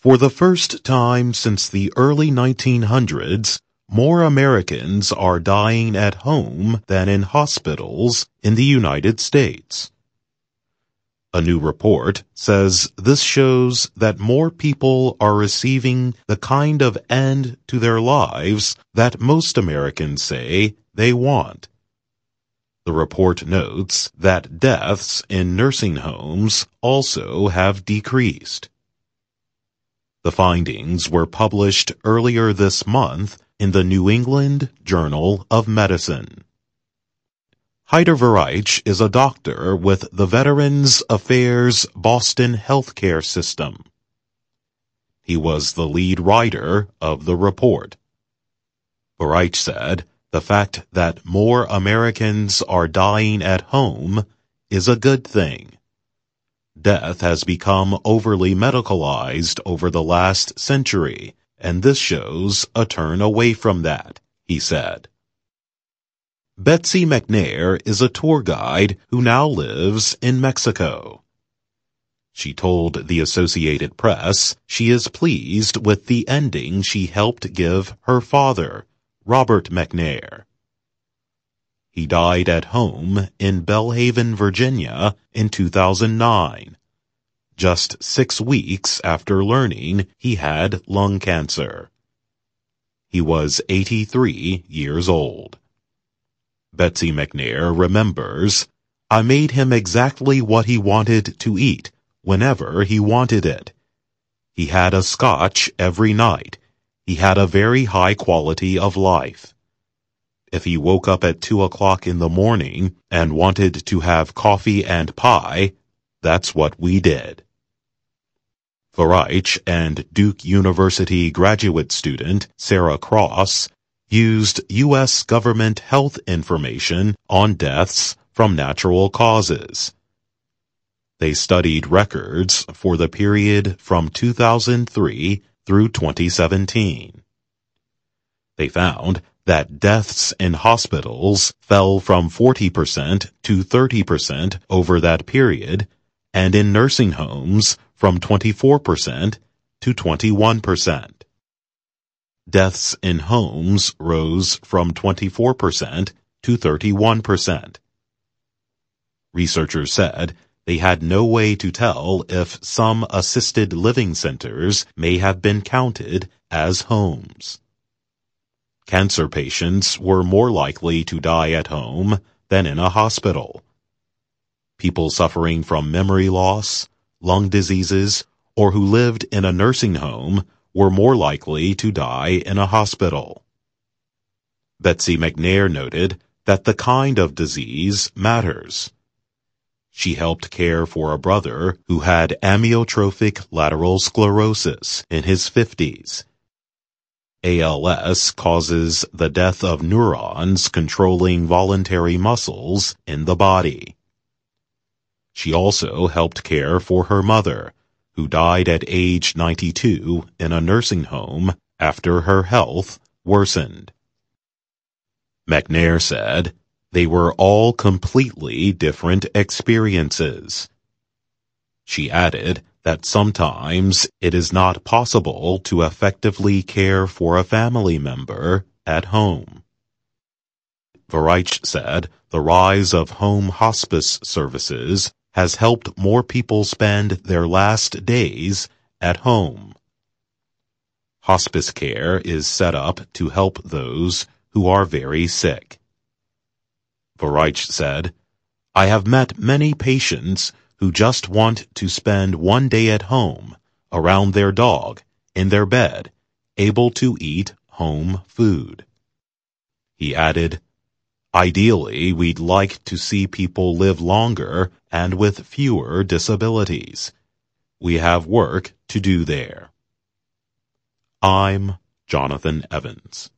For the first time since the early 1900s, more Americans are dying at home than in hospitals in the United States. A new report says this shows that more people are receiving the kind of end to their lives that most Americans say they want. The report notes that deaths in nursing homes also have decreased. The findings were published earlier this month in the New England Journal of Medicine. Haider Warraich is a doctor with the Veterans Affairs Boston Healthcare System. He was the lead writer of the report. Warraich said, the fact that more Americans are dying at home is a good thing. Death has become overly medicalized over the last century, and this shows a turn away from that, he said. Betsy McNair is a tour guide who now lives in Mexico. She told the Associated Press she is pleased with the ending she helped give her father, Robert McNair. He died at home in Belhaven, Virginia in 2009, just six weeks after learning he had lung cancer. He was 83 years old. Betsy McNair remembers, I made him exactly what he wanted to eat, whenever he wanted it. He had a scotch every night. He had a very high quality of life. If he woke up at two o'clock in the morning and wanted to have coffee and pie, that's what we did. Warraich and Duke University graduate student Sarah Cross used U.S. government health information on deaths from natural causes. They studied records for the period from 2003 through 2017. They found that deaths in hospitals fell from 40% to 30% over that period, and in nursing homes from 24% to 21%. Deaths in homes rose from 24% to 31%. Researchers said they had no way to tell if some assisted living centers may have been counted as homes. Cancer patients were more likely to die at home than in a hospital. People suffering from memory loss, lung diseases, or who lived in a nursing home were more likely to die in a hospital. Betsy McNair noted that the kind of disease matters. She helped care for a brother who had amyotrophic lateral sclerosis in his 50s ALS causes the death of neurons controlling voluntary muscles in the body. She also helped care for her mother, who died at age 92 in a nursing home after her health worsened. McNair said, they were all completely different experiences. She added that sometimes it is not possible to effectively care for a family member at home. Warraich said the rise of home hospice services has helped more people spend their last days at home. Hospice care is set up to help those who are very sick. Warraich said, I have met many patients who just want to spend one day at home, around their dog, in their bed, able to eat home food. He added, Ideally, we'd like to see people live longer and with fewer disabilities. We have work to do there. I'm Jonathan Evans.